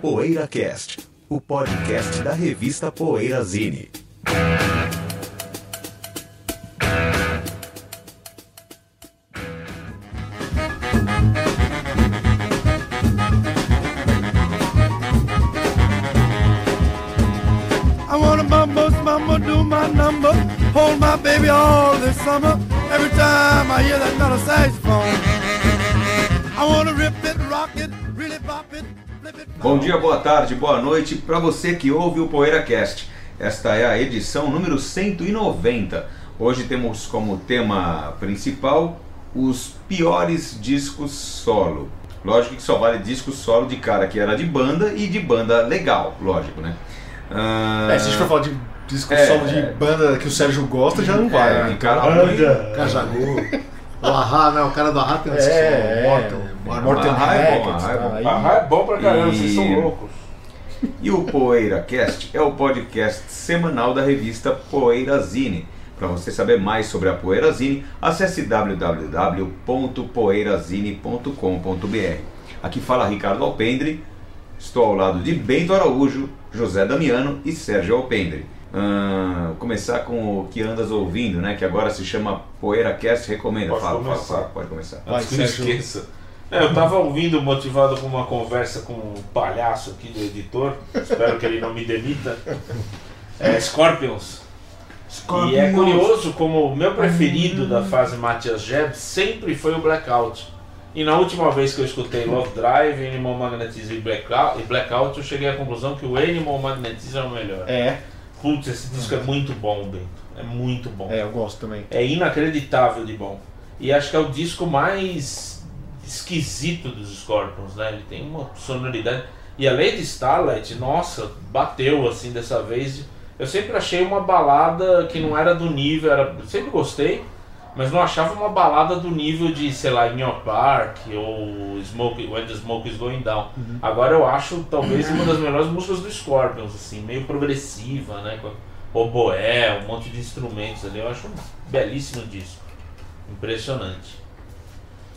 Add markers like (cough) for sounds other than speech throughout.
PoeiraCast, o podcast da revista Poeirazine. I wanna do my number. Hold my baby all this summer. Every time I hear that. I wanna rip it, rock it, really pop it. Bom dia, boa tarde, boa noite para você que ouve o PoeiraCast. Esta é a edição número 190. Hoje temos como tema principal os piores discos solo. Lógico que só vale disco solo de cara que era de banda e de banda legal, lógico, né? Ah, É, se a gente for falar de disco É, solo de é. banda que o Sérgio gosta, já não vai. é, né? cara ruim. Cajagu. O Ahá, né? O cara do Ahá tem um É, solo, é. Mortal. Mortal. Mortal Ahá é bom, Records, Ahá é bom. é pra caramba, E- vocês são loucos. E o PoeiraCast é o podcast semanal da revista Poeirazine. Para você saber mais sobre a Poeirazine, acesse www.poeirazine.com.br. Aqui fala Ricardo Alpendre, estou ao lado de Bento Araújo, José Damiano e Sérgio Alpendre. Ah, começar com o que andas ouvindo, né? Que agora se chama PoeiraCast Recomenda. Pode fala, fala, começar. fala, pode começar. Vai, Antes que eu Sérgio. esqueça. É, eu tava ouvindo, motivado com uma conversa com um palhaço aqui do editor. Espero que ele não me demita. É, Scorpions. E é curioso como o meu preferido da fase Matias Jeb sempre foi o Blackout. E na última vez que eu escutei Love Drive, Animal Magnetism e Blackout, e Blackout, eu cheguei à conclusão que o Animal Magnetism é o melhor. É, Putz, esse disco é muito bom, Bento. É muito bom. é, eu gosto também. É inacreditável de bom. E acho que é o disco mais esquisito dos Scorpions, né? Ele tem uma sonoridade. E a Lady Starlight, nossa, bateu assim dessa vez. Eu sempre achei uma balada que não era do nível, era, sempre gostei, mas não achava uma balada do nível de, sei lá, In Your Park ou Smoke, When the Smoke is Going Down. Agora eu acho talvez uma das melhores músicas do Scorpions, assim, meio progressiva, né? Com oboé, um monte de instrumentos ali. Eu acho um belíssimo disco. Impressionante.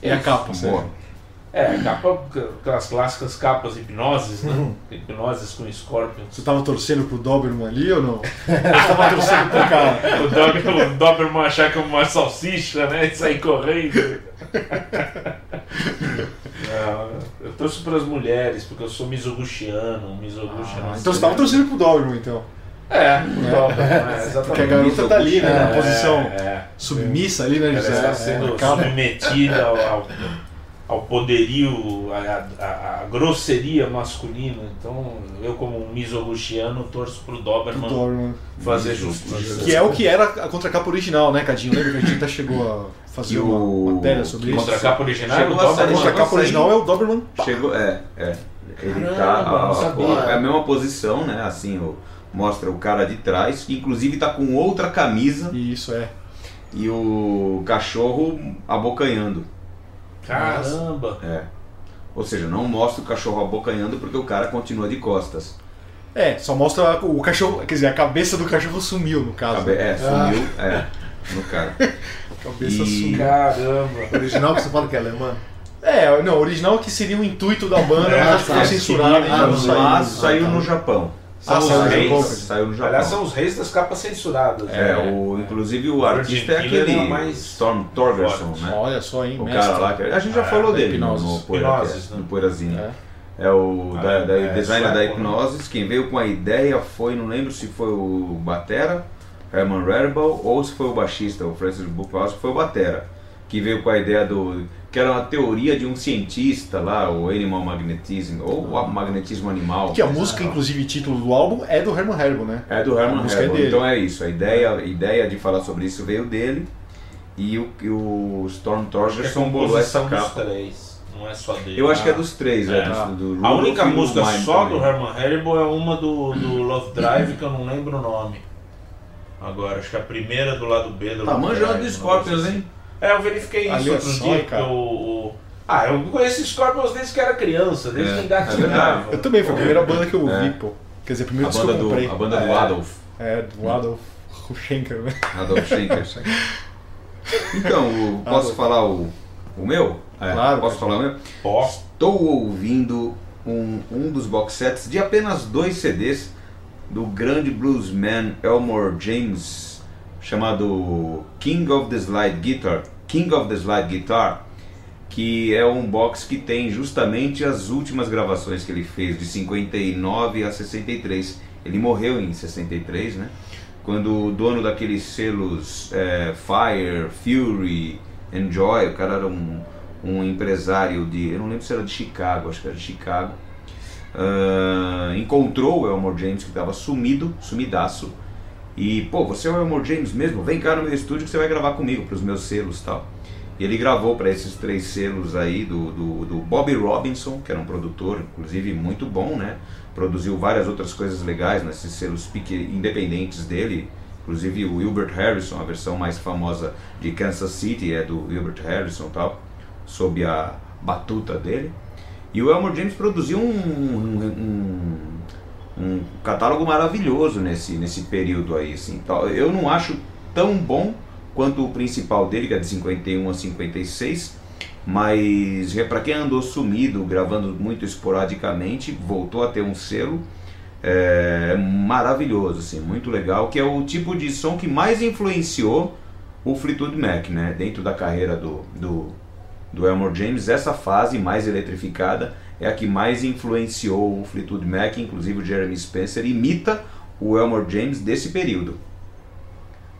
E a Isso. capa, Boa. É, capa, aquelas clássicas capas hipnoses, né? Hipnoses com Scorpions. Você tava torcendo pro Doberman ali ou não? (laughs) Você tava torcendo pro cara. O Doberman, o Doberman achar que é uma salsicha, né? E sair correndo. Não, eu torço para as mulheres, porque eu sou misoguchiano. Misoguchi Ah, então você sei. tava torcendo pro Doberman, então. É, é, exatamente. Porque a garota tá ali, né? Na É, posição é. submissa ali, né, Ela José? está É, sendo acaba. submetida ao, ao, ao poderio, à, grosseria masculina. Então, eu, como um misoguchiano, torço pro Pro Doberman Doberman. fazer justiça. Que é o que era a contracapa original, né, Cadinho? Lembra que a gente até chegou a fazer o- uma matéria sobre isso? Contra a capa original, Chegou o a A sair- Doberman contracapa original é o Doberman. Chegou, é, é. Ele Caramba, tá. a- a- é a mesma posição, né? Assim, o- mostra o cara de trás, que inclusive tá com outra camisa Isso, é. e o cachorro abocanhando. Caramba! É. Ou seja, não mostra o cachorro abocanhando porque o cara continua de costas. É, só mostra o cachorro, quer dizer, a cabeça do cachorro sumiu, no caso. Cabe- É, sumiu, é, no cara. A (laughs) cabeça E- sumiu. Caramba! O original que você fala que é alemã? É, não, o original que seria o intuito da banda, É, mas acho que foi tá, censurado ah, saiu no Japão. Ah, São saiu no reis. Saiu no Aliás, Japão. são os reis das capas censuradas. É, né? o, inclusive o artista é aquele é o mais Storm Torgerson, né? Olha só, hein, O mestre. cara lá, que a gente já É, falou dele no, Hipnosis. no, Poeira- Hipnosis, né? no Poeirazinho. É. É o Ah, da, da é, designer da sueco, né? Hipnosis, quem veio com a ideia foi, não lembro se foi o Batera, Herman Rarible, ou se foi o baixista, o Francis que foi o Batera, que veio com a ideia do. Que era uma teoria de um cientista lá, o Animal Magnetism, ou o magnetismo animal. Que a música, inclusive, título do álbum é do Herman Haribo, né? É do Herman música é então é isso, a ideia, a ideia de falar sobre isso veio dele. E o, e o Storm que é Torgerson bolou essa capa. três. Não é só dele. Eu acho que é Ah. dos três, é, É. do, do A única do música só também. do Herman Haribo é uma do, do Love Drive que eu não lembro o nome. Agora, acho que a primeira do lado B do Tá Love manjando Drive, do Scorpions, assim. hein? É, eu verifiquei isso Olha outro dia. cara. o, o- Ah, eu conheço Scorpions desde que era criança, desde É, que é engatinhava. verdade. Eu também, foi a primeira banda que eu ouvi, É. pô. Quer dizer, o primeiro A banda, que eu comprei. do, a banda do É. Adolf. É, do Adolf Schenker, né? Adolf Schenker. Então, o- posso Adolf. falar o, o meu? É, Claro, Posso falar o meu? Posso. Estou ouvindo um, um dos box sets de apenas dois CDs do grande bluesman Elmore James, chamado King of the Slide Guitar, King of the Slide Guitar, que é um box que tem justamente as últimas gravações que ele fez de 59 a 63. Ele morreu em 63, né? Quando o dono daqueles selos é, Fire, Fury, Enjoy, o cara era um, um empresário de, eu não lembro se era de Chicago, acho que era de Chicago, ah, encontrou o Elmore James que estava sumido, sumidaço, e pô, você é o Elmore James mesmo? Vem cá no meu estúdio que você vai gravar comigo para os meus selos, tal. E ele gravou para esses três selos aí do, do, do Bobby Robinson, que era um produtor, inclusive muito bom, né? Produziu várias outras coisas legais nesses selos independentes dele, inclusive o Wilbert Harrison, a versão mais famosa de Kansas City é do Wilbert Harrison e tal, sob a batuta dele. E o Elmore James produziu um, um, um- um catálogo maravilhoso nesse, nesse período aí. Assim, tal. Eu não acho tão bom quanto o principal dele, que é de 51 a 56, mas para quem andou sumido, gravando muito esporadicamente, voltou a ter um selo é, maravilhoso, assim, muito legal, que é o tipo de som que mais influenciou o Fleetwood Mac, né? Dentro da carreira do, do, do Elmore James, essa fase mais eletrificada é a que mais influenciou o Fleetwood Mac, inclusive o Jeremy Spencer imita o Elmore James desse período.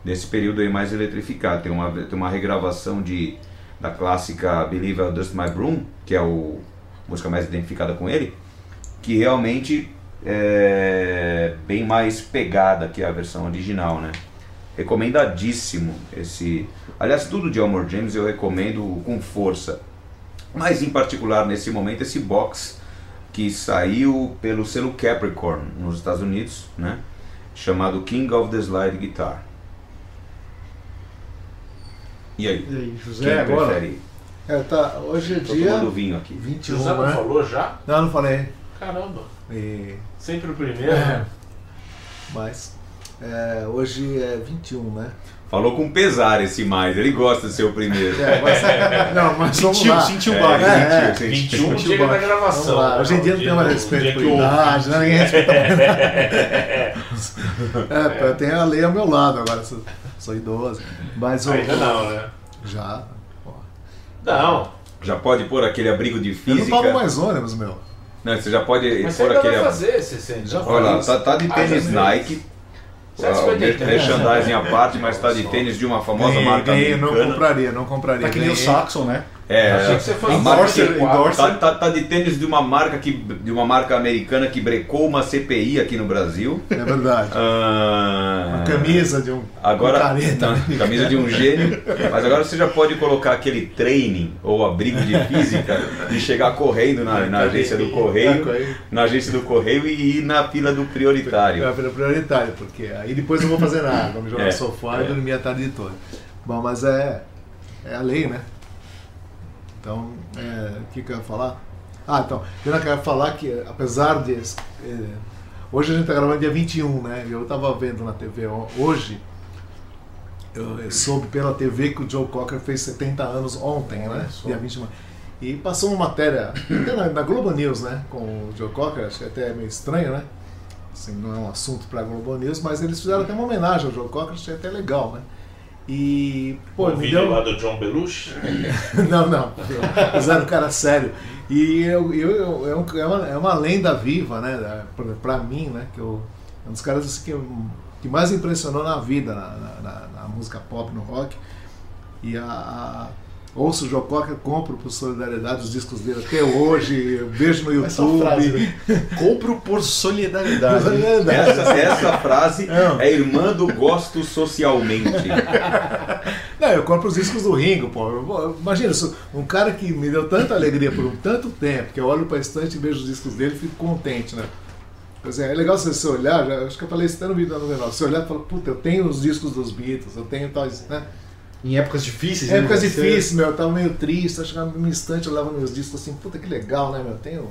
Desse período aí mais eletrificado. Tem uma, tem uma regravação de, da clássica Believe I'll Dust My Broom, que é a música mais identificada com ele, que realmente é bem mais pegada que a versão original, né? Recomendadíssimo esse. Aliás, tudo de Elmore James eu recomendo com força. Mas em particular nesse momento esse box que saiu pelo selo Capricorn nos Estados Unidos, né? Chamado King of the Slide Guitar. E aí? E aí, José, Quem agora? prefere? É, tá, hoje é Tô dia tomando vinho aqui. 21, José não né? falou já? Não, não falei. Caramba, E- sempre o primeiro. É. Mas é, hoje é 21, né? Falou com pesar esse mais, ele gosta de ser o primeiro. É, mas, não, mas vamos Sentiu, lá. sentiu o É, baque. É, sentiu, é. sentiu. 21 Sentiu dia da baixo. gravação. Vamos lá. né? Hoje em dia O não tem mais respeito por idade, né? ninguém (laughs) respeita mais. É, eu tenho a lei ao meu lado agora, sou, sou idoso. Mas o- Ainda não, né? Já. pô. Não. Já pode pôr aquele abrigo de Eu física. não pago mais ônibus, meu. Não, você já pode Mas você pôr ainda aquele. vai fazer 60. Já Olha lá, tá, tá de Ah, tênis. Nike. O 7,50. merchandising à parte, mas tá de tênis de uma famosa marca ganhei, não compraria, não compraria. Tá que nem o. Saxon, né? É, Achei que você fosse endorser. Tá, tá- tá de tênis de uma marca que de uma marca americana que brecou uma CPI aqui no Brasil. É verdade. Ah, Uma camisa de um Agora, um careta. não, camisa de um gênio, mas agora você já pode colocar aquele training ou abrigo de física e chegar correndo na, na agência do correio, na agência do correio e ir na fila do prioritário. É pela prioritária, porque aí depois eu não vou fazer nada, vou me jogar É, no sofá é. e dormir a tarde toda. Bom, mas é, é a lei, né? Então, é, o que, que eu ia falar? Ah, então, eu não quero falar que, apesar de. é, hoje a gente está gravando dia 21, né? Eu estava vendo na TV ho- hoje, eu, eu soube pela TV que o Joe Cocker fez 70 anos ontem, né? Dia 21. E passou uma matéria, até na, na Globo News, né? Com o Joe Cocker, acho que até é meio estranho, né? Assim, não é um assunto para a Globo News, mas eles fizeram até uma homenagem ao Joe Cocker, achei até legal, né? E, pô, o vídeo deu... lá do John Belushi. (laughs) não, não. Fizeram um cara sério. E eu, eu, eu- é, é uma, é uma lenda viva, né? Pra, pra mim, né? Que eu, é um dos caras assim, que, que mais impressionou na vida, na, na- na- na música pop, no rock. E a, a- ouço o Joe Cocker, compro por solidariedade os discos dele até hoje, vejo no YouTube. frase, né? (laughs) Compro por solidariedade. Essa, essa frase Não. é irmã do gosto socialmente. Não, eu compro os discos do Ringo, pô. Imagina, um cara que me deu tanta alegria por um tanto tempo, que eu olho pra estante e vejo os discos dele e fico contente, né? Dizer, é legal você, olhar, já, acho que eu falei isso até no vídeo da 99, você olhar e falar, puta, eu tenho os discos dos Beatles, eu tenho tais, né? Em épocas difíceis. Em épocas né? Você- difíceis, meu, eu tava meio triste, eu chegava num instante, eu olhava meus discos assim, puta que legal, né, meu? Tenho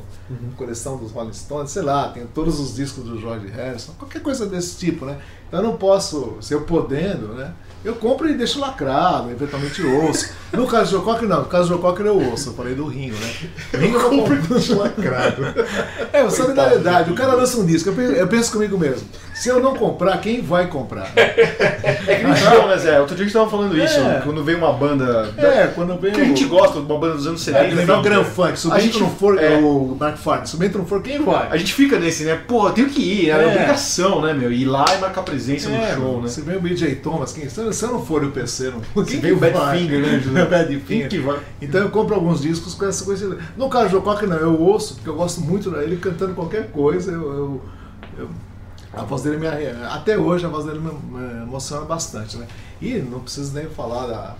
coleção dos Rolling Stones, sei lá, tenho todos os discos do George Harrison, qualquer coisa desse tipo, né? Então eu não posso, se eu podendo, né? Eu compro e deixo lacrado, eventualmente ouço. No caso do Joe Cocker, não. No caso do Joe Cocker eu ouço. Eu falei do Ringo, né? Ringo eu vou comprar. Lacrado. (laughs) É, solidariedade. O cara lança um disco. Eu penso, eu penso comigo mesmo. Se eu não comprar, quem vai comprar? (laughs) É que nem show, né, Zé? Outro dia a gente tava falando isso. É. Quando vem uma banda. É, quando vem Que a gente gosta de uma banda dos anos 70. É, lembrar o Grand Funk. Se o A Bento gente- não for, é. o Mark Farn, se o Bento não for, quem vai? A gente fica nesse, né? Pô, eu tenho que ir, né? É, É. obrigação, né, meu? Ir lá e marcar presença É, no show, né? Se vem o BJ Thomas, quem, se se eu não for o PC, não. Se quem vem o que Bad vai? Finger, né, José? (laughs) Bad Quem Finger. que vai? Então eu compro alguns discos com essa coisa. No caso do Joe Cocker, não, eu ouço, porque eu gosto muito dele cantando qualquer coisa. Eu, eu- eu- a voz dele me. arre- Até hoje a voz dele me, emociona bastante, né? E não preciso nem falar da.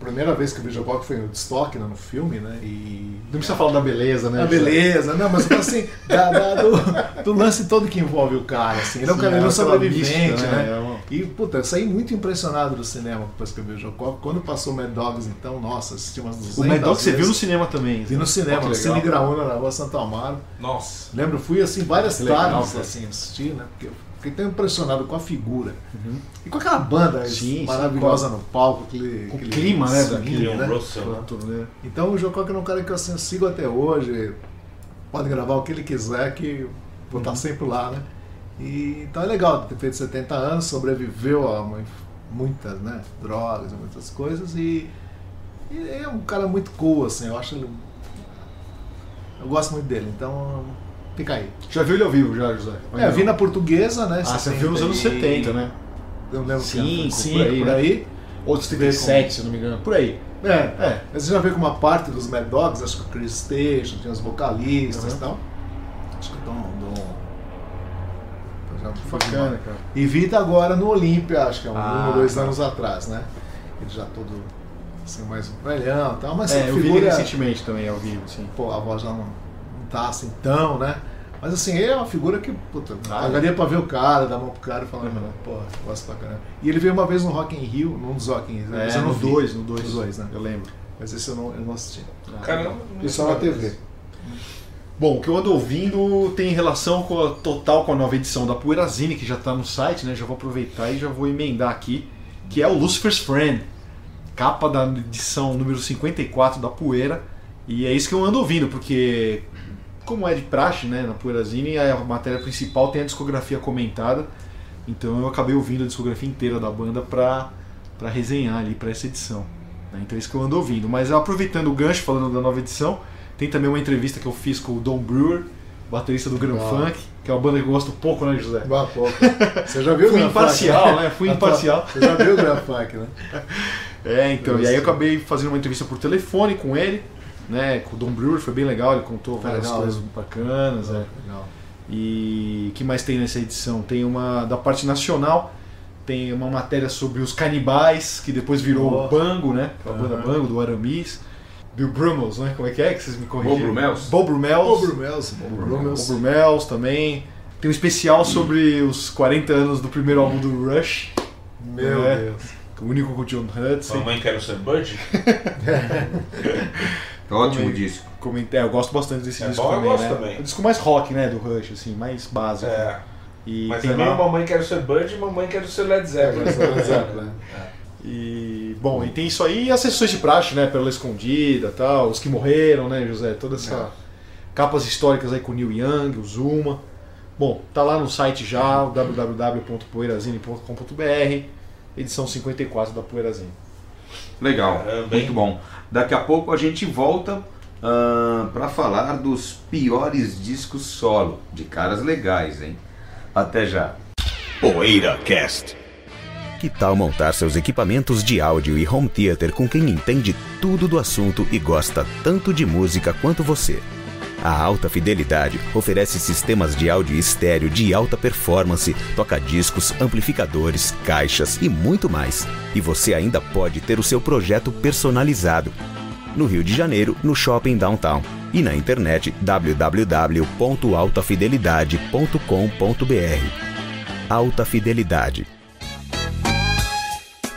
Primeira vez que eu vi o Joe Cocker foi no Stock, né, no filme, né? E. Não precisa falar da beleza, né? A José? beleza, não, mas assim, da- da- do, do lance todo que envolve o cara, assim. Ele é um cara, é aquela sobrevivente, né? né? É uma- E, puta, eu saí muito impressionado do cinema depois que eu vi o Cocker. Quando passou Mad Dogs, então, nossa, assisti umas 200 O Mad Dog você viu no cinema também. Vi no cinema, no. Cine Graúna, na rua Santo Amaro. Nossa. Lembro, fui assim várias Que legal, tardes cara. assim, assistir, né? Porque eu fiquei tão impressionado com a figura. E com aquela banda Uhum. Sim, maravilhosa sim, no palco, aquele, aquele clima, né, daquele né? Tudo, né? Então o Cocker é um cara que assim, eu sigo até hoje. Pode gravar o que ele quiser, que vou estar sempre lá, né? E, então é legal ter feito 70 anos, sobreviveu a mu- muitas né, drogas, muitas coisas e, e é um cara muito cool, assim, eu acho ele. Eu gosto muito dele, então fica aí. Já viu ele ao vivo, já, José? É, eu vi na portuguesa, né? Ah, você viu nos anos 70, né? Eu lembro que Cinco, era por aí, por né? aí. Ou 77, se não me engano. Por aí. É, É. Mas você já vê que uma parte dos Mad Dogs, acho que o Chris Station, tinha os vocalistas e Uhum. tal. Acho que estão. Bacana, cara. E vi agora no Olímpia, acho que é um, Ah, um ou dois tá. anos atrás, né? Ele já todo assim, mais velhão e tal, mas É, a eu vi ele figura. recentemente também ao vivo, sim. Pô, a voz já não, não tá assim tão, né? Mas assim, ele é uma figura que, puta, Ah, pagaria pra ver o cara, dar a mão pro cara e falar, Uhum. pô, gosto pra caramba. E ele veio uma vez no Rock in Rio, num dos Rock in Rio, É, eu não no vi. 2, no 2. Nos dois, né? Eu lembro. Mas esse eu não, eu não assisti. Caramba. E só na TV. Bom, o que eu ando ouvindo tem relação com a, total com a nova edição da Poeirazine, que já está no site, né? Já vou aproveitar e já vou emendar aqui, que é o Lucifer's Friend, capa da edição número 54 da Poeira. E é isso que eu ando ouvindo, porque como é de praxe, né, na Poeirazine, a matéria principal tem a discografia comentada. Então eu acabei ouvindo a discografia inteira da banda pra, pra resenhar ali pra essa edição. né? Então é isso que eu ando ouvindo. Mas aproveitando o gancho, falando da nova edição, tem também uma entrevista que eu fiz com o Don Brewer, baterista do Grand Uau. Funk, que é uma banda que eu gosto pouco, né, José? Bah, pouco. Você já (laughs) viu o Fui Grand imparcial, Funk, né? Fui tua- imparcial. Você já viu o Grand Funk, né? (laughs) É, então, Eu e aí eu acabei fazendo uma entrevista por telefone com ele, né, com o Don Brewer, foi bem legal, ele contou várias legal, coisas né? bacanas, é. Legal. E o que mais tem nessa edição? Tem uma da parte nacional, tem uma matéria sobre os canibais, que depois virou Oh. o Bango, né? A banda. Bango, do Aramis. Bill Brummels, né? Como é que é que vocês me corrigiram? Bob Brummels? Bob Brummels. Bob Brummels. Bob Brummels. Bob Brummels também. Tem um especial sobre os 40 anos do primeiro álbum do Rush, Meu É. Deus. o único com o John Hudson. Mamãe quero ser Bud? (laughs) Ótimo Também. disco. Comentei, eu gosto bastante desse É disco bom, eu também, gosto né? também. É o disco mais rock, né, do Rush, assim, mais básico. É. E Mas tem também lá- Mamãe quero ser Bud e Mamãe quero ser Led Zeppelin. (laughs) Exato, né? E, bom, e tem isso aí e as sessões de praxe, né? Pela Escondida tal, os que morreram, né, José? Toda essa. Capas históricas aí com o Neil Young, o Zuma. Bom, tá lá no site já, o www.poeirazine.com.br, edição 54 da Poeirazine. Legal, Caramba, muito bom. Daqui a pouco a gente volta para falar dos piores discos solo, de caras legais, hein? Até já. PoeiraCast. Que tal montar seus equipamentos de áudio e home theater com quem entende tudo do assunto e gosta tanto de música quanto você? A Alta Fidelidade oferece sistemas de áudio estéreo de alta performance, toca-discos, amplificadores, caixas e muito mais. E você ainda pode ter o seu projeto personalizado. No Rio de Janeiro, no Shopping Downtown. E na internet www.altafidelidade.com.br. Alta Fidelidade.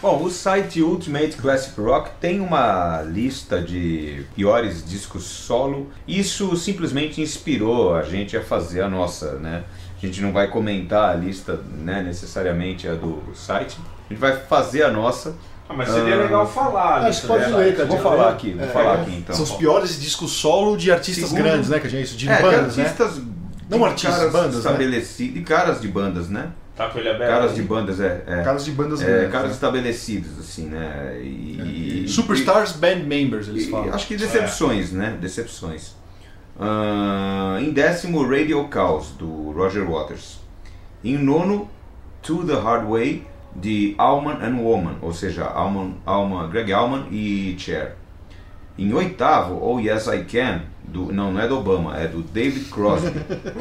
Bom, o site Ultimate Classic Rock tem uma lista de piores discos solo. Isso simplesmente inspirou a gente a fazer a nossa, né? A gente não vai comentar a lista, né, necessariamente a do site. A gente vai fazer a nossa. Ah, mas seria Ah, legal falar. acho isso, que pode né? ler, cara. Vou falar aqui, vou É, falar é. aqui então. São os piores discos solo de artistas Segundo- grandes, né? Que a gente, de É, bandas, de né? artistas, Não de artistas, bandas, né? estabelecidos, de caras de bandas, né? Tá com ele aberto. Caras de bandas, é. é. Caras de bandas É, grandes. caras né? estabelecidos, assim, né? E, e- Superstars Band Members, eles e- falam. acho que decepções, né? Decepções. Ah, em décimo, Radio Chaos, do Roger Waters. Em nono, To the Hard Way, de Allman and Woman, ou seja, Allman, Allman, Greg Allman e Cher. Em oitavo, Oh Yes I Can, do, não, não é do Obama, é do David Crosby.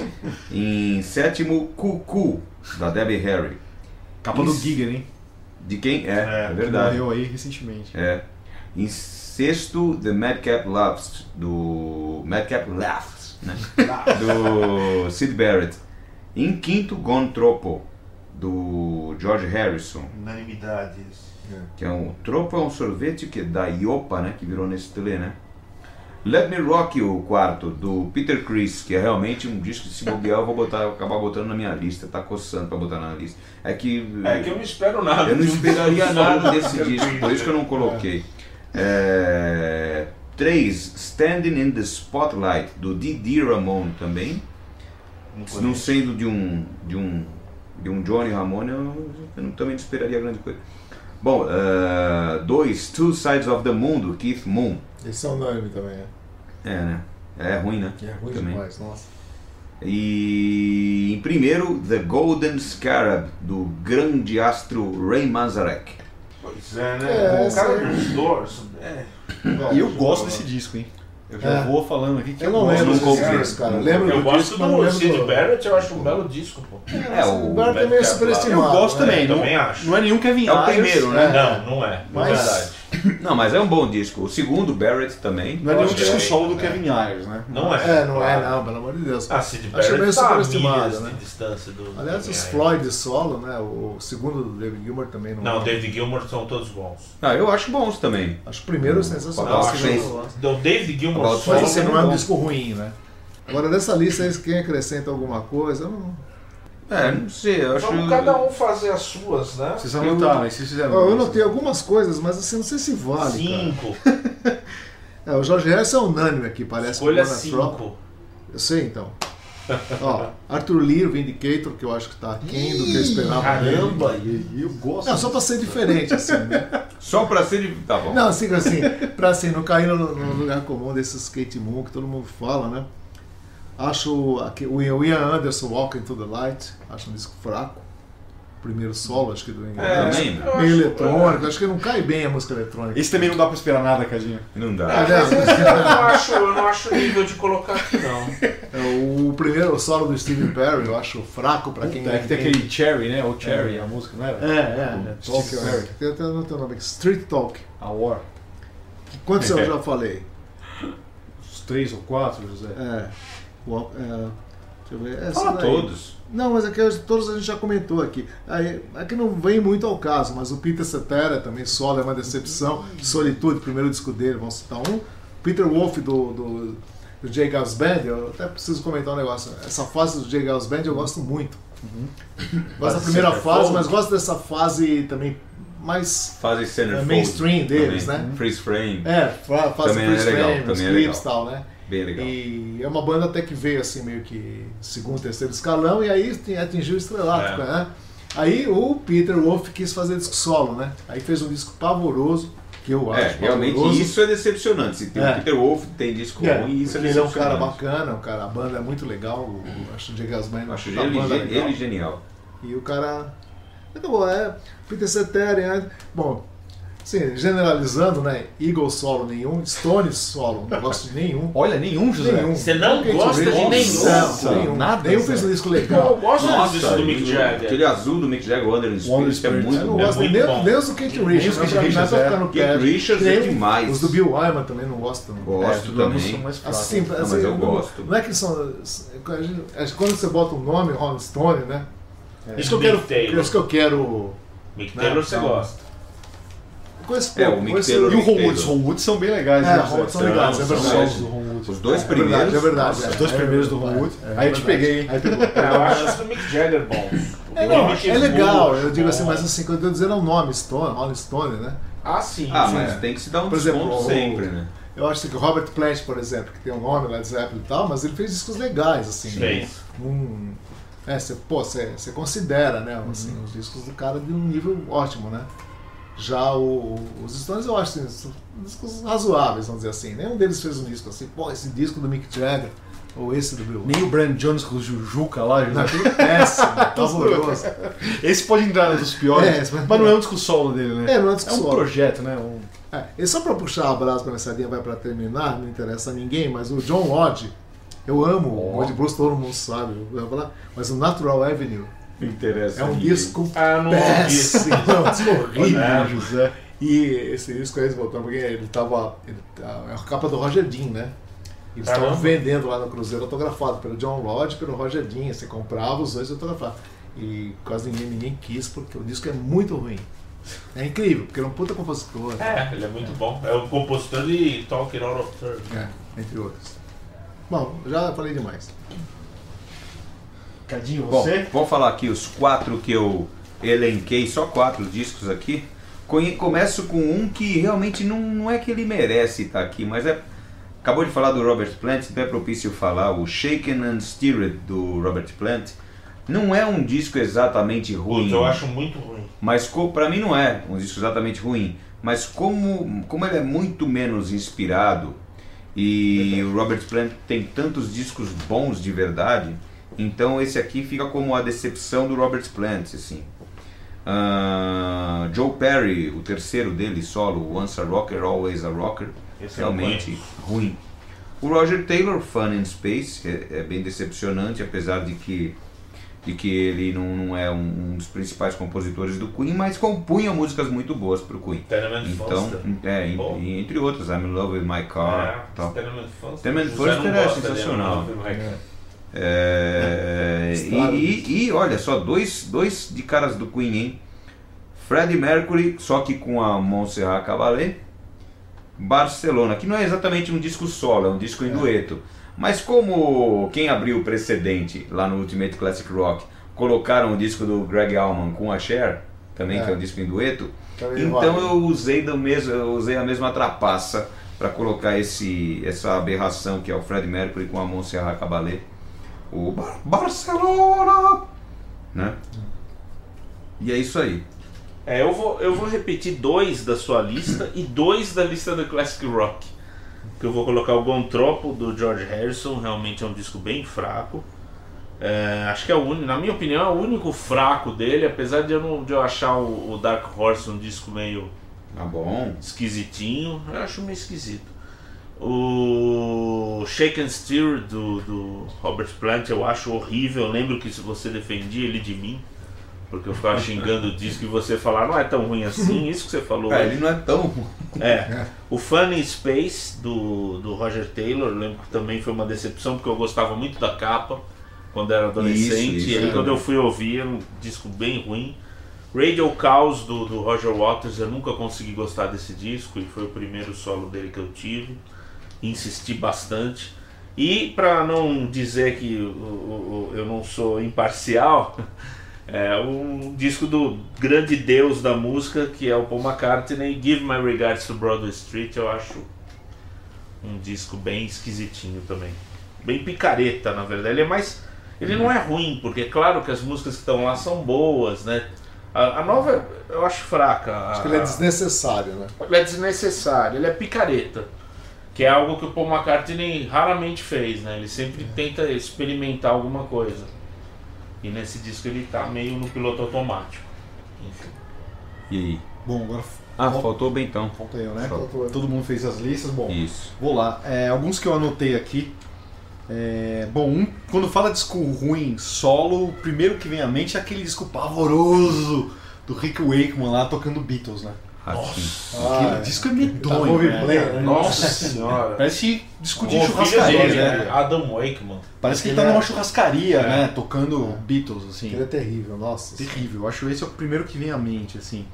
(laughs) em sétimo, Cuckoo, da Debbie Harry. Capa do Isso. Giger, hein? De quem? É, é, Que verdade. Morreu aí recentemente. É. Em sexto, The Madcap Laughs, do. Madcap Laughs, né? do Sid Barrett. Em quinto, Gone Tropo, do George Harrison. Unanimidades. Que é um. Tropo é um sorvete que é da Iopa, né? Que virou Nestlé, né? Let Me Rock You, o quarto, do Peter Criss, que é realmente um disco que se bobear eu vou botar, eu acabar botando na minha lista, tá coçando pra botar na lista. É que. É que eu não espero nada. Eu não de esperaria nada desse disco, por isso que eu não coloquei. É, três, Standing in the Spotlight, do Didi Ramone também. Não Não sendo de um, de um, de um Johnny Ramone, eu, eu também não esperaria grande coisa. Bom, é, dois, Two Sides of the Moon, do Keith Moon. Esse é unânime também, é. É, né? É ruim, né? É ruim Também. demais, nossa. E em primeiro, The Golden Scarab, do grande astro Ray Manzarek. Pois é, É, né? o essa cara dos Doors. É. E eu gosto desse disco, hein? Eu já É. vou falando aqui que Eu não gosto lembro não cara. Não Lembro Eu do gosto disco, do Sid do... Barrett, eu acho um belo disco, pô. É, o o Bart é meio superestimado. Eu gosto né? também, não, também acho. não é nenhum Kevin É o primeiro, né? É. Não, não é. Não Mas- é verdade. (coughs) Não, mas é um bom disco. O segundo, Barrett também. Não é nenhum Acho disco é, solo do é. Kevin Ayers, né? Não é. É, não é não, pelo amor de Deus. Ah, Sid Acho Barrett meio tá superestimado, né? distância do... Aliás, Kevin os Ayers. Floyd solo, né? O segundo do David Gilmour também não. Não, David Gilmour são todos bons. Ah, eu acho bons também. Acho o primeiro sensacional. não, o acho. Do David Gilmour solo... Mas assim, não é um bom. disco ruim, né? Agora, dessa lista aí, quem acrescenta alguma coisa, eu não. É, não sei, eu acho. Vamos cada um fazer as suas, né? Vocês anotaram, aí vocês fizeram. Ó, eu notei algumas coisas, mas assim, não sei se vale. Cinco. (laughs) É, o Jorge Harrison é unânime aqui, parece Escolha que o Bonnet Rock- cinco. Eu sei então. Ó, Arthur Lee, o Vindicator, que eu acho que tá aquém do que eu esperava. Caramba! E eu gosto. Não, só pra ser diferente, assim, né? (laughs) Só pra ser. de- Tá bom. Não, assim, assim, pra assim, não cair no, no lugar comum desses skate moon que todo mundo fala, né? Acho aqui, o Ian o Anderson, Walking to the Light, acho um disco fraco. Primeiro solo, acho que do Ian É, Anderson. Meio acho- eletrônico, acho que não cai bem a música eletrônica. Esse também não dá pra esperar nada, Cadinho. Não É, dá. Ah, mas esse eu não acho, eu não acho nível de colocar aqui, não. É, O primeiro solo do Steve Perry, eu acho fraco pra quem. é que tem aquele Cherry, né? O Cherry, a música, não era? É, é. Do Talk, Steve é. Perry. Tem até teu nome aqui, Street Talk. A War. Quantos (laughs) eu já falei? Os três ou quatro, José. É. o- é, deixa eu ver. Essa Fala daí. todos. Não, mas aqui todos a gente já comentou aqui. Aí, aqui não vem muito ao caso, mas o Peter Cetera também solo é uma decepção. Solitude, primeiro disco dele, vamos citar um. Peter Wolf do, do, do J. Gals Band, eu até preciso comentar um negócio. Essa fase do J. Gals Band eu gosto muito. Gosto da Fase primeira fase, mas gosto dessa fase também mais center É, mainstream deles, também. né? Freeze frame. É, fa- faz Também o é legal, Frame, os é clipes e tal, né? Bem legal. E é uma banda até que veio assim meio que segundo, terceiro escalão e aí atingiu o estrelato, É. né? Aí o Peter Wolf quis fazer disco solo, né? Aí fez um disco pavoroso, que eu acho É, realmente pavoroso. isso é decepcionante. Se tem É. o Peter Wolf, tem disco É, ruim, isso é ele é um cara bacana, um cara, a banda é muito legal, o, o- acho o Jay Gasman Eu acho ele, banda ele, legal. genial. E o cara. Bom, é. Peter Cetera, né? Bom, assim, generalizando, né? Eagle solo nenhum, Stone solo, não gosto de nenhum. (laughs) Olha, nenhum, José. Nenhum. Você não Kate gosta de Richards, nenhum? Não, nenhum. Nada, Nenhum fez um disco Pô, eu legal. gosto do disco do Mick Jagger. aquele azul do Mick Jagger, in Spirit, é muito bom. gosto muito nem, bom. nem os do Kate Richards, Kate pra mim, Richards, é. ficar no Kate pé. Richards Nem é demais. Os do Bill Wyman também não gosto. não. Gosto É, também. são mais fracos. Assim, mas assim, eu gosto. Não é que são. que Quando você bota um nome, Rolling Stone, né? Isso que eu quero. Isso que eu quero. Mick Taylor você não. gosta. Conheço É, o Mick conheço- Taylor E o Ron Wood, os Taylor. Ron são bem legais, É, né, Ron são legais, é verdade. do Ron. Os dois É primeiros. é verdade. Os dois É, primeiros do é, Ron Wood. é Aí eu te peguei. Aí pegou. É, (laughs) eu acho (laughs) do Mick Jagger. O É, é legal, eu digo assim, bom. mas assim, quando eu tô dizendo é o nome, Stone, Rolling Stone, né? Ah, sim. Ah, sim. mas tem que se dar um Por exemplo, desconto o- sempre, né? Eu acho que o Robert Plant, por exemplo, que tem um nome lá de Zeppelin e tal, mas ele fez discos legais, assim. Fez. Um, é, você, pô, você, você considera, né, assim, Uhum. os discos do cara de um nível ótimo, né? Já o- o- os Stones eu acho assim, discos razoáveis, vamos dizer assim. Nenhum deles fez um disco assim, pô, esse disco do Mick Jagger, ou esse do Bill. Nem o Brand Jones com o Jujuca lá, Não, é péssimo, (laughs) horroroso. Esse pode entrar nos piores, É, pode- mas não é um disco solo dele, né? É, não é um disco É um solo. projeto, né? Um... É, e só pra puxar a brasa pra mensadinha, vai pra terminar, não interessa a ninguém, mas o John Lodge, eu amo o Lodge Blues, todo mundo sabe, eu falar, mas o Natural Avenue Interessa. é um disco Ah, não ouvi. péssimo, (laughs) é disco horrível. É. José. E esse disco aí, voltando, porque ele tava. Ele, tá- é a capa do Roger Dean, né? Eles estavam vendendo lá no Cruzeiro autografado pelo John Lodge e pelo Roger Dean. Você comprava os dois autografados. E quase ninguém, ninguém quis, porque o disco é muito ruim. É incrível, porque ele é um puta compositor. É, ele é muito bom. É o compositor de Talking Out of Turn. É, entre outros. Bom, já falei demais. Cadinho, Bom, você? vou falar aqui os quatro que eu elenquei, só quatro discos aqui. Começo com um que realmente não, não é que ele merece estar aqui, mas é. Acabou de falar do Robert Plant, então é propício falar o Shaken and Stirred do Robert Plant. Não é um disco exatamente ruim. Eu acho muito ruim. Mas pra mim não é um disco exatamente ruim. Mas como, como ele é muito menos inspirado e o Robert Plant tem tantos discos bons de verdade, então esse aqui fica como a decepção do Robert Plant, assim. Ah, Joe Perry, o terceiro dele, solo, Once a Rocker, Always a Rocker, Esse não realmente ruim. O Roger Taylor, Fun in Space, é, é bem decepcionante, apesar de que, de que ele não, não é um, um dos principais compositores do Queen, mas compunha músicas muito boas pro Queen. Tenement Então, Foster. é, en- e entre outras, I'm in Love with My Car. É, tal. Tenement Foster. Tenement Foster é sensacional. É, (laughs) e, e- olha só, dois, dois de caras do Queen, hein? Freddie Mercury, só que com a Montserrat Caballé. Barcelona, que não é exatamente um disco solo, é um disco em dueto. Mas como quem abriu o precedente lá no Ultimate Classic Rock, colocaram o disco do Greg Allman com a Cher, também É. que é um disco em dueto, Também então vale. eu usei do mesmo, eu usei a mesma trapaça para colocar esse essa aberração que é o Freddie Mercury com a Montserrat Caballé, o Bar- Barcelona, né? E é isso aí. É, eu vou, eu vou repetir dois da sua lista e dois da lista do Classic Rock. Que eu vou colocar o Gontropo do George Harrison, realmente é um disco bem fraco. É, acho que é o único, na minha opinião, é o único fraco dele, apesar de eu, não, de eu achar o, o Dark Horse um disco meio Tá bom. esquisitinho, eu acho meio esquisito. O Shake and Stir do, do Robert Plant eu acho horrível. Eu lembro que se você defendia ele de mim, porque eu ficava xingando o disco e você falar não é tão ruim assim, isso que você falou. É, ele não é tão (laughs) É. O Funny Space do, do Roger Taylor, eu lembro que também foi uma decepção porque eu gostava muito da capa quando era adolescente. Isso, e aí isso, quando é. eu fui ouvir, era um disco bem ruim. Radio Chaos do, do Roger Waters, eu nunca consegui gostar desse disco e foi o primeiro solo dele que eu tive. Insisti bastante. E para não dizer que eu não sou imparcial, (laughs) é um disco do grande deus da música, que é o Paul McCartney, Give My Regards to Broadway Street, eu acho um disco bem esquisitinho também. Bem picareta, na verdade. Ele é mais. Ele não é ruim, porque é claro que as músicas que estão lá são boas, né? A, a nova eu acho fraca. Acho que ele é desnecessário, né? Ele é desnecessário, ele é picareta. Que é algo que o Paul McCartney raramente fez, né? Ele sempre tenta experimentar alguma coisa. E nesse disco ele tá meio no piloto automático. Enfim. E aí? Bom, agora Ah, faltou o Bentão. falta eu, né? Faltou eu. Todo mundo fez as listas. Bom, Isso. vou lá. É, alguns que eu anotei aqui. É, bom, um, quando fala disco ruim solo, o primeiro que vem à mente é aquele disco pavoroso do Rick Wakeman lá tocando Beatles, né? Assim. Aquele Ah, disco é Tá medonho, né? play, né? Nossa senhora. Parece disco de O filho churrascaria, dele, né? Adam Wakeman. Parece que ele tá é- numa churrascaria, É. né? Tocando Beatles, assim. Ele é terrível, nossa. Terrível, eu acho esse é o primeiro que vem à mente, assim.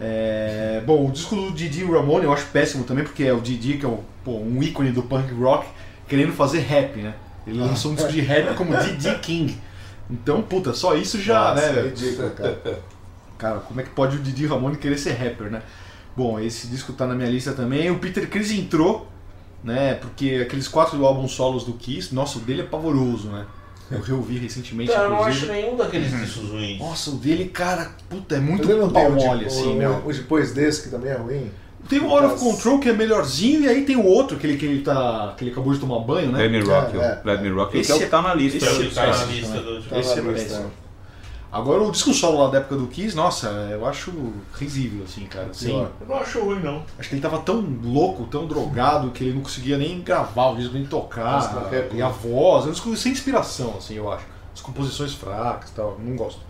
É, Bom, o disco do Didi Ramone eu acho péssimo também, porque é o Didi, que é um, pô, um ícone do punk rock, querendo fazer rap, né? Ele lançou um disco de rap como (laughs) Didi King. Então, puta, só isso já, Nossa, é né? ridículo, cara. Cara, como é que pode o Didi Ramone querer ser rapper, né? Bom, esse disco tá na minha lista também. O Peter Chris entrou, né? Porque aqueles quatro álbuns solos do Kiss, nossa, o dele é pavoroso, né? Eu reouvi recentemente, Então, eu não acho nenhum daqueles discos ruins. Nossa, o dele, cara, puta, é muito pau o, mole, de- assim, o, meu. o depois desse, que também é ruim. Tem o Out of Control que é melhorzinho, e aí tem o outro, aquele que ele tá. que ele acabou de tomar banho, né? Let Me Rock You. É, é. Let Me Rock You, Esse que é o que é- tá na lista. esse É o que tá na lista né? Tá Esse na é lista. Agora o disco solo lá da época do Kiss, nossa, eu acho risível, assim, cara. Assim, Pior. Eu não acho ruim, não. acho que ele tava tão louco, tão drogado, que ele não conseguia nem gravar o disco, nem tocar. Nossa, E a voz, é um disco sem inspiração, assim, eu acho. As composições fracas e tal, não gosto.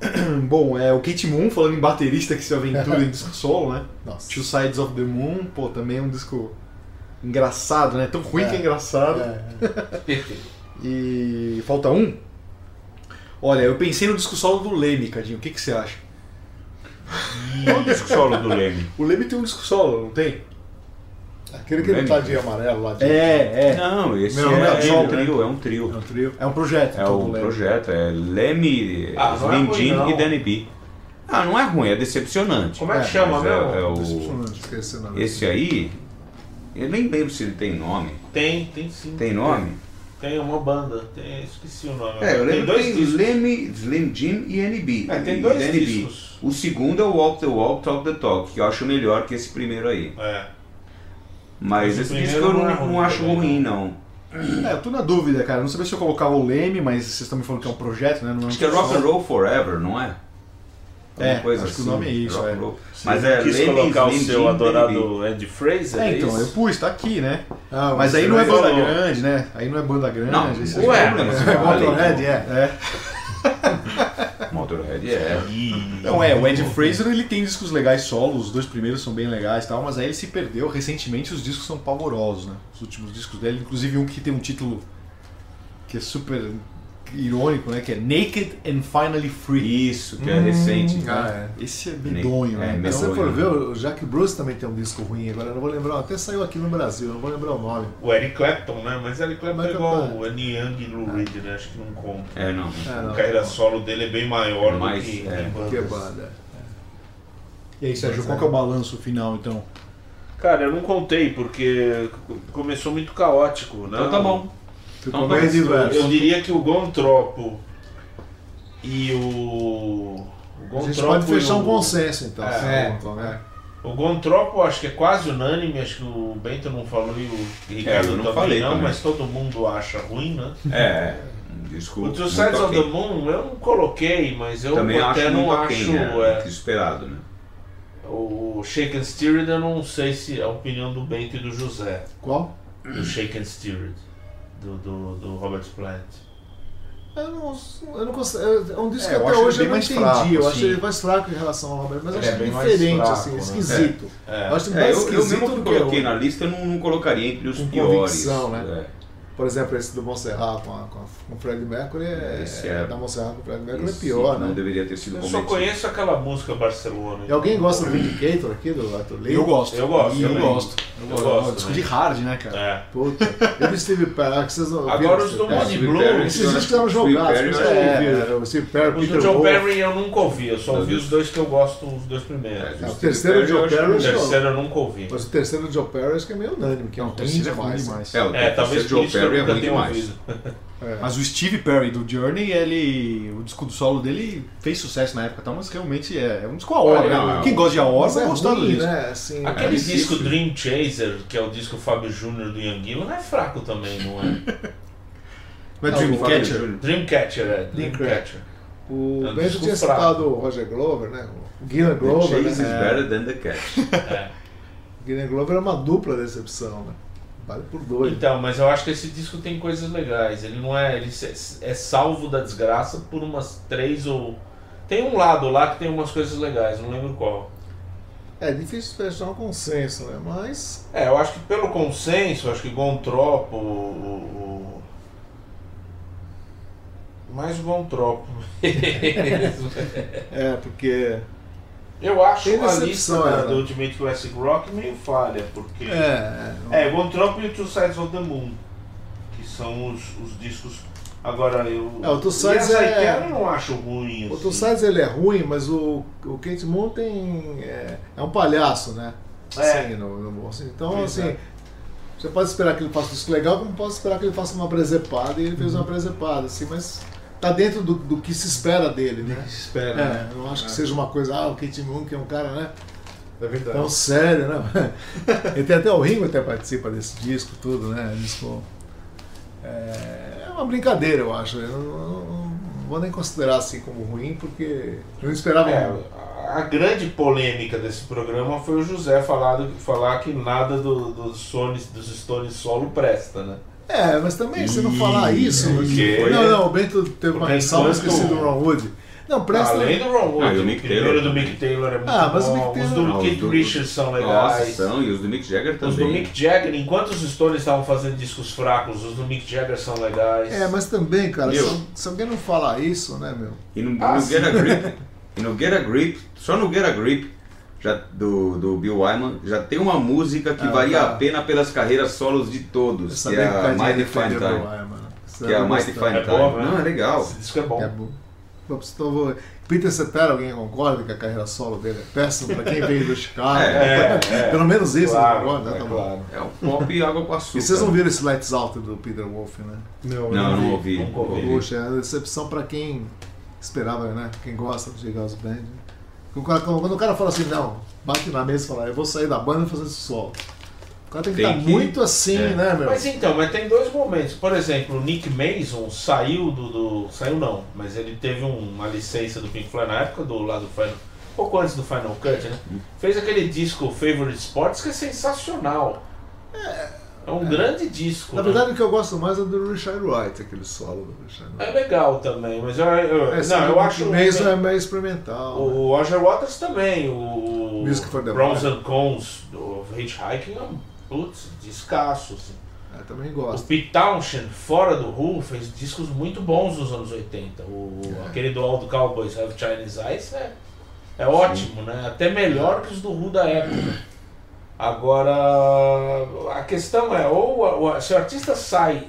(clears throat) Bom, é o Kate Moon falando em baterista que se aventura em disco solo, né? (laughs) Nossa. Two Sides of the Moon, pô, também é um disco engraçado, né? Tão ruim É. que é engraçado. É, (laughs) E falta um? Olha, eu pensei no disco solo do Leme, Cadinho. O que, que você acha? Qual o disco solo do Leme? O Leme tem um disco solo, não tem? Aquele que não tá de amarelo lá de. É, é. Não, esse Meu, é, é um solo, trio, é um É um trio. trio. É um projeto. É então, Leme. projeto, é Leme, Ah, é e Danny B. Ah, não é ruim, é decepcionante. Como é que chama Mas é- mesmo? é o- Decepcionante, esqueci o nome. Esse aí, eu nem lembro se ele tem nome. Tem, tem sim. Tem nome? Tem uma banda, tem, esqueci o nome. É, eu tem lembro que dois tem discos. Leme, Slim Jim e NB. É, tem dois Danny B. discos. O segundo é o Walk the Walk, Talk the Talk, que eu acho melhor que esse primeiro aí. É. Mas esse disco eu não, não é não ruim acho também, ruim, não. É, eu tô na dúvida, cara. Não sabia se eu colocava o Leme, mas vocês estão me falando que é um projeto, né? Não é Acho que é Rock and. Roll Forever, não é? É, Alguma coisa acho que o assim, nome é isso, é. Mas é quis Leme, colocar o seu adorado Andy Fraser, É, é, então, eu pus, tá aqui, né? Ah, Mas aí você não é banda falou. grande, né? Aí não é banda grande. Não, aí ué, falam, mas né? É (laughs) Motorhead, é. É. Motorhead é. Não, é, o Ed Fraser ele tem discos legais solos, os dois primeiros são bem legais e tal, mas aí ele se perdeu. Recentemente os discos são pavorosos, né? Os últimos discos dele, inclusive um que tem um título que é super irônico, né? Que é Naked and Finally Free. Isso, que é recente. Ah, é. Esse é medonho, É, né? Mas se você for ver, o Jack Bruce também tem um disco ruim agora, eu não vou lembrar, até saiu aqui no Brasil, eu não vou lembrar o nome. O Eric Clapton, né? Mas Eric Clapton Mas é igual o Annie Young e Lou Reed, né? Acho que não conta. É, não. É, A não, carreira não. solo dele é bem maior Mais, do que é. bandas. Que banda. E aí, Sérgio, qual é. que é o balanço final, então? Cara, eu não contei porque começou muito caótico, né? Então tá bom. Ficou bem diverso. Eu diria que o Gontropo e o. o A gente Gontropo pode fechar o- um consenso então. É, é, não, né? O Gontropo acho que é quase unânime, acho que o Bento não falou e o Ricardo eu não também falei não, também. mas todo mundo acha ruim, né? É, disco. O Two Sides of the Moon eu não coloquei, mas eu Também até acho não acho. aquém, né? é, Muito esperado, né? o Shake and Stirred eu não sei se é a opinião do Bento e do José. Qual? Do Shake and Stirred, do, do, do Robert Plant. Eu não, eu não consigo. É um disco É, eu que até hoje eu não entendi. fraco, eu assim. acho ele mais fraco em relação ao Robert, mas eu acho é diferente, fraco, assim, né? esquisito. É. Eu acho É, mais eu, eu esquisito mesmo que que coloquei o- na lista não, não colocaria entre os Com piores. convicção, né? É. Por exemplo, esse do Montserrat com, a, com, a, com o Fred Mercury é, Esse é- da Montserrat com o Fred Mercury é pior, Não né? deveria ter sido Eu só conheço aquela música Barcelona. E alguém gosta do Vindicator aqui, do Arthur Lee? Eu gosto. Eu gosto Eu também. gosto. Eu É gosto disco de hard, né, cara? É. Puta. Eu vi Steve Perry, que vocês não Agora os do É, Money Perry? Blue, Perry, Esses discos eram Perry, jogados, Perry, é. O Steve Perry, Os do Peter John. Perry eu nunca ouvi, eu só ouvi os dois que eu gosto, os dois primeiros. É, o Steve terceiro Perry, eu Joe Perry, O que- terceiro eu nunca ouvi. Mas o terceiro Joe Perry acho que é meio unânime, que é um o terceiro é demais. É, o É, talvez terceiro por Joe eu Perry é demais. ouvido. É. Mas o Steve Perry do Journey, ele. O disco do solo dele fez sucesso na época, tá? mas realmente é, é um disco a hora, Olha, né? não, Quem gosta de a hora vai é gostar do ruim, disco. né? Assim, Aquele difícil. disco Dream Chaser, que é o disco Fábio Júnior do Young Gillan, é fraco também, não é? Não é Não, Dreamcatcher? Dreamcatcher, é. Dreamcatcher. O É um Benjo tinha fraco. citado o Roger Glover, né? O Gillian The Glover, Chase is né? better than the catch. (laughs) É. Gillian Glover é uma dupla decepção, né? Vale por dois. Então, mas eu acho que esse disco tem coisas legais. Ele não é. Ele é salvo da desgraça por umas três ou. Tem um lado lá que tem umas coisas legais, não lembro qual. É difícil fechar um consenso, né? Mas É, eu acho que pelo consenso, acho que Gontropo. O, o, mais Gontropo. (laughs) é porque eu acho a lista da- né? do Ultimate Classic Rock meio falha, porque. é, É, Gontropo e o Two Sides of the Moon, que são os, os discos. Agora eu. É, o Two e Sides é- eu não acho ruim. o assim. Two Sides ele é ruim, mas o, o Kate Moon tem é, é um palhaço, né? É. Assim, no, no- assim, então assim é. você pode esperar que ele faça um disco legal, como pode esperar que ele faça uma presepada e ele fez uma presepada, assim, mas tá dentro do, do que se espera dele, né? Se espera, É, né? eu não acho que seja uma coisa, ah, o Kate Moon que é um cara, né? É verdade. Tão sério, né? (laughs) e tem até o Ringo até participa desse disco, tudo, né? Disco. É, é uma brincadeira, eu acho. Eu não, não- não vou nem considerar assim como ruim, porque eu não esperava. É, a- a grande polêmica desse programa foi o José falar, do- falar que nada do- dos, Stones, dos Stones solo presta, né? É, mas também, se não falar isso. porque- Não, não, o Bento teve uma ressalva, esqueci do Ron Wood. Não, presta. Além do Ron Wood, Ah, o o Mick primeiro Taylor do. Mick Taylor é muito Ah, mas o bom, Mick os Taylor- do Ah, os Keith do- Richards são Nossa, legais. são, e os do Mick Jagger Os também. do Mick Jagger, enquanto os Stones estavam fazendo discos fracos, os do Mick Jagger são legais. É, mas também, cara, se, se alguém não falar isso, né, meu? E no, Ah, no. Get a Grip, e no Get a Grip, só no Get a Grip, já, do, do Bill Wyman, já tem uma música que Ah, valia tá. a pena pelas carreiras solos de todos, Essa que é a Mighty Fine Time. Que é a Mighty. Fine É Time. boa, né? Não, é legal. Esse disco é bom. É bom. Então, Peter Cetera, alguém concorda que a carreira solo dele é péssima pra quem veio do (laughs) Chicago? É, é. (laughs) Pelo menos isso, Claro, não concorda? é Tá bom. claro. É o pop e água com açúcar. E vocês não viram esse Lights Out do Peter Wolf, né? Não, Não, não vi, ouvi. Poxa, é uma decepção pra quem esperava, né? Quem gosta de Girls Band. Quando o cara- Quando o cara fala assim, não, bate na mesa e fala, eu vou sair da banda e fazer esse solo. O cara tem que Tem estar que- muito assim, é. né, meu? Mas então, mas tem dois momentos. Por exemplo, o Nick Mason saiu do, do- Saiu não, mas ele teve um- uma licença do Pink Floyd na época do lado do Final. Pouco antes do Final Cut, né? Fez aquele disco Favorite Sports que é sensacional. É um grande disco. Na né? verdade, o que eu gosto mais é do Richard Wright, aquele solo do Richard É Wright. legal também, mas eu, eu- Esse não, eu acho. Mason é meio experimental. né? O Roger Waters também, o Music for the and do Hitchhiking é um putz, descasso. Assim. Eu também O gosto. Pete Townshend, fora do Who, fez discos muito bons nos anos 80. O, Aquele do All do Cowboys Have Chinese Eyes é, é ótimo, né? Até melhor que os do Who da época. Agora, a questão é, ou se o artista sai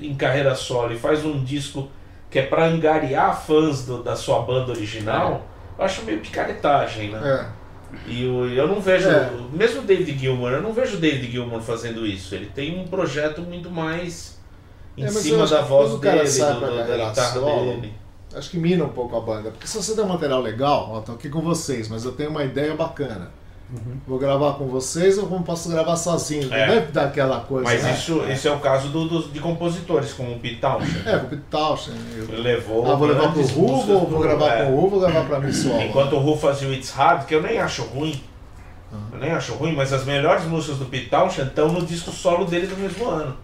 em carreira solo e faz um disco que é para angariar fãs do- da sua banda original, eu acho meio picaretagem, né? É. E o- eu não vejo, É. mesmo o David Gilmour, eu não vejo o David Gilmour fazendo isso. Ele tem um projeto muito mais em É, eu cima da voz dele, do- do- da guitarra solo, dele. Acho que mina um pouco a banda. Porque se você der um material legal, ó, tô aqui com vocês, mas eu tenho uma ideia bacana. Vou gravar com vocês ou posso gravar sozinho? É. Não deve dar aquela coisa. Mas né? isso, esse é o caso do- dos- de compositores, como o Pete Townshend. É, o Pete Townshend. eu- levou. Ah, vou levar pro Ru, vou, vou gravar é. com o Ru, vou gravar pra mim solo. Enquanto o Ru fazia o It's Hard, que eu nem acho ruim. Eu nem acho ruim, mas as melhores músicas do Pete Townshend estão no disco solo dele do mesmo ano.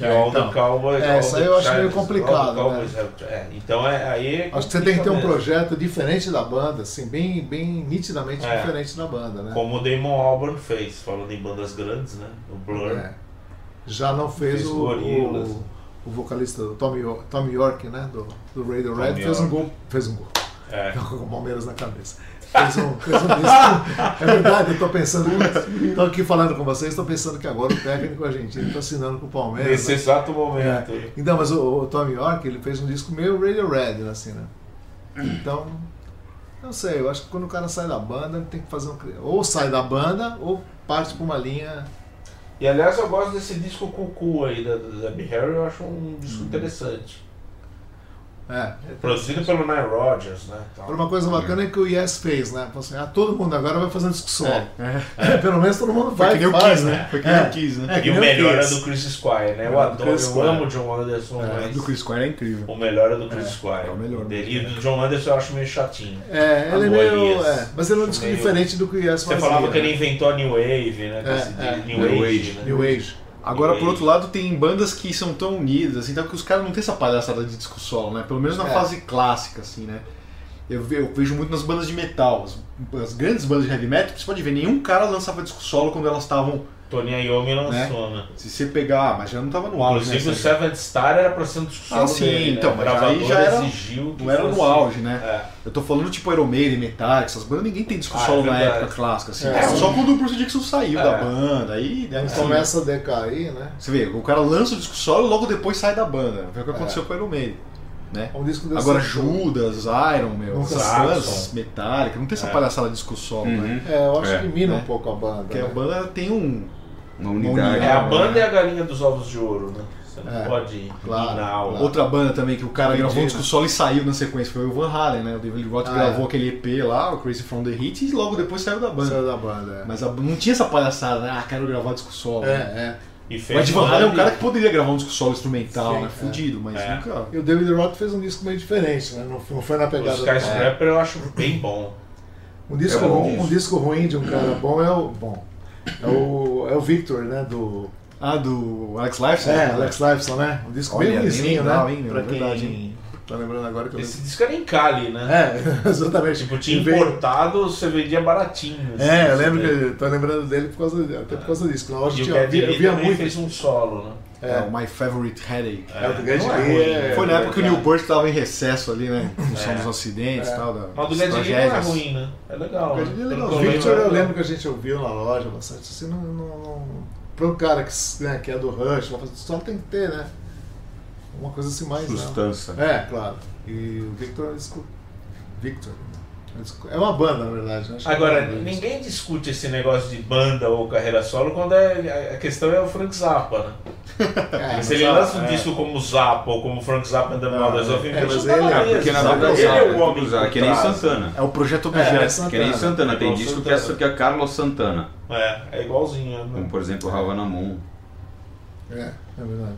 Que é, É, então. the Cowboys. É, isso aí eu acho meio complicado, Cowboys Have- é, então é, aí Acho que você tem que ter um projeto diferente da banda, assim, bem, bem nitidamente É. diferente da banda, né? Como o Damon Albarn fez, falando em bandas grandes, né? O Blur. É. Já não fez, Fez o, o, o vocalista do Tommy, York- Tommy York, né? Do, do Radiohead, Tommy fez um York. gol. Fez um gol. É. (laughs) Com o Palmeiras na cabeça. Um disco. É verdade, eu tô pensando. Tô aqui falando com vocês, tô pensando que agora o técnico argentino tá assinando com o Palmeiras. Nesse né? exato momento. É. Então, mas o, o Tommy York, ele fez um disco meio Radiohead, assim, né? Então, não sei, eu acho que quando o cara sai da banda, ele tem que fazer um. Ou sai da banda, ou parte pra uma linha. E aliás, eu gosto desse disco Cucu aí da, da Harry, eu acho um disco interessante. É. Produzido pelo Nile Rodgers, né? Então, Agora, uma coisa bacana é que o Yes fez, né? Assim, ah, todo mundo agora vai fazer um disco solo. É. (laughs) Pelo menos todo mundo Foi vai que nem o faz, Kiss, né? Foi que nem É. o Kiss, né? É, E o nem melhor é do Chris Squire, né? Eu É, do adoro, eu amo o John Anderson, É, mas do Chris Squire é incrível. o melhor é do Chris Squire. é o melhor. E do John Anderson eu acho meio chatinho. É, ele é meio. É, mas ele é um disco Meio- diferente do que o Yes Você fazia. falava que né? ele inventou a New Wave, né? É, é. New, New Age, Age. né? New Age. Agora, por outro lado, tem bandas que são tão unidas, assim, então que os caras não têm essa palhaçada de disco solo, né? Pelo menos na É. fase clássica, assim, né? Eu, eu vejo muito nas bandas de metal. As, as grandes bandas de heavy metal, você pode ver, nenhum cara lançava disco solo quando elas estavam. Tony Iommi lançou, né? Se você pegar, mas já não tava no auge, Inclusive né? o Seventh Star era pra ser um disco solo Ah, sim, dele, então, né? mas aí já era- exigiu Não era no auge, né? É. Eu tô falando tipo Iron Maiden, Metallica, essas bandas, ninguém tem disco Ah, solo é na época clássica, assim. É. Só quando o Bruce Dixon saiu É. da banda, aí... Quando assim, começa a decair, né? Você vê, o cara lança o disco solo e logo depois sai da banda. Foi o que aconteceu com o Iron Maiden. Né? Um disco desse Agora tipo. Judas, Iron, meu, Nunca essas Saxon. bandas, Metallica, não tem essa É. palhaçada de disco solo, né? Uhum. É, eu acho É, que mina né? um pouco a banda. Porque a né? banda tem um. Uma unidade. É a banda e a galinha dos ovos de ouro, né? Você não É, pode claro, o... claro. Outra banda também que o cara Entendi. gravou um disco solo e saiu na sequência foi o Van Halen, né? O David Roth Ah, gravou é. aquele EP lá, o Crazy From The Hit, e logo depois saiu da banda. Saiu da banda, é. Mas a- não tinha essa palhaçada, né? Ah, quero gravar disco solo. É, né? é. E O Ed Van Halen é um cara que poderia gravar um disco solo instrumental, Sim, né? é. Fudido, mas É. nunca. E o David Roth fez um disco meio diferente, né? Não foi- não foi na O pegada do- Skyscraper eu acho bem bom. Um disco, É bom um disco ruim de um cara bom é o. Bom. É o, é o Victor, né? Do. Ah, do Alex Lifeson? É, Alex Lifeson, né? Um disco Olha, bem ruimzinho, legal, né? hein, pra quem Verdade, hein? tá lembrando agora que eu Esse disco era em Cali, né? É, (laughs) exatamente. Tipo, tinha importado, você vendia baratinho. assim, É, eu lembro que tô lembrando dele por causa, até por causa disso. Na tinha, eu via, eu via muito. fez um solo, né? É, o My Favorite Headache. É, o do não é Lee ruim. é- Foi na época que o Neil é. Peart estava em recesso ali, né? Em função É. dos acidentes e É. tal. Da, Mas o do Lee não é ruim, né? É legal. O é né? legal. Victor eu lembro, que a gente ouviu na loja bastante. Assim, não, não, não, para um cara que, né, que é do Rush, só tem que ter, né? Uma coisa assim mais. Né? Sustância. É, claro. E o Victor é. Victor. É um É uma banda, na verdade. né? É Agora, ninguém discute esse negócio de banda ou carreira solo quando é- a questão é o Frank Zappa, né? (laughs) É, Se ele lança um é. disco como Zappa ou como Frank Zappa and the Mothers of é, Invention, mas tá ele- é, Porque na verdade ele é o é homem por que nem. Santana. É o projeto É, objeto. essa- Que nem Santana. Santana, tem disco que é, que é Carlos Santana. É, é igualzinho. Né? Como por exemplo Havana Moon. É, é verdade.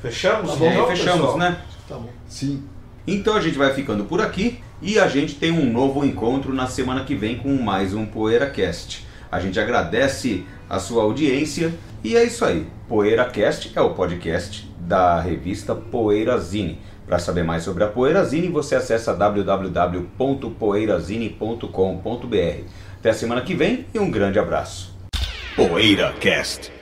Fechamos? Aí Então, fechamos, pessoal? né? Tá bom. Sim. Então a gente vai ficando por aqui e a gente tem um novo encontro na semana que vem com mais um PoeiraCast. A gente agradece a sua audiência e é isso aí. PoeiraCast é o podcast da revista Poeirazine. Para saber mais sobre a Poeirazine, você acessa www.poeirazine.com.br. Até a semana que vem e um grande abraço. PoeiraCast.